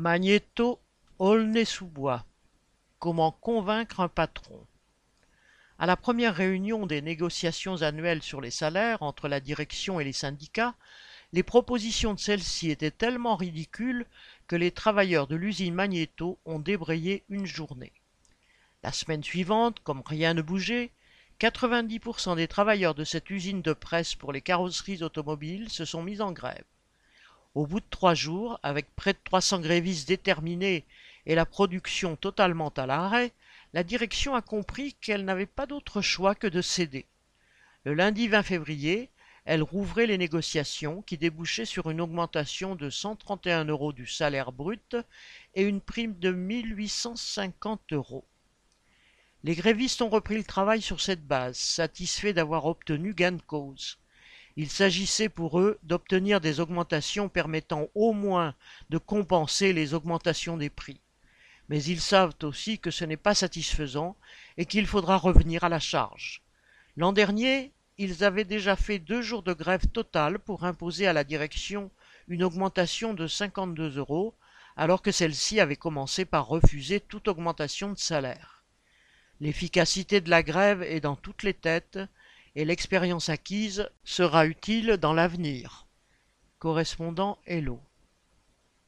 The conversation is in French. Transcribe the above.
Magnéto Aulnay-sous-Bois Comment convaincre un patron? À la première réunion des négociations annuelles sur les salaires entre la direction et les syndicats, les propositions de celle-ci étaient tellement ridicules que les travailleurs de l'usine Magnéto ont débrayé une journée. La semaine suivante, comme rien ne bougeait, 90% des travailleurs de cette usine de presse pour les carrosseries automobiles se sont mis en grève. Au bout de trois jours, avec près de 300 grévistes déterminés et la production totalement à l'arrêt, la direction a compris qu'elle n'avait pas d'autre choix que de céder. Le lundi 20 février, elle rouvrait les négociations qui débouchaient sur une augmentation de 131 euros du salaire brut et une prime de 1850 euros. Les grévistes ont repris le travail sur cette base, satisfaits d'avoir obtenu gain de cause. Il s'agissait pour eux d'obtenir des augmentations permettant au moins de compenser les augmentations des prix. Mais ils savent aussi que ce n'est pas satisfaisant et qu'il faudra revenir à la charge. L'an dernier, ils avaient déjà fait deux jours de grève totale pour imposer à la direction une augmentation de 52 euros, alors que celle-ci avait commencé par refuser toute augmentation de salaire. L'efficacité de la grève est dans toutes les têtes et l'expérience acquise sera utile dans l'avenir. Correspondant Hello.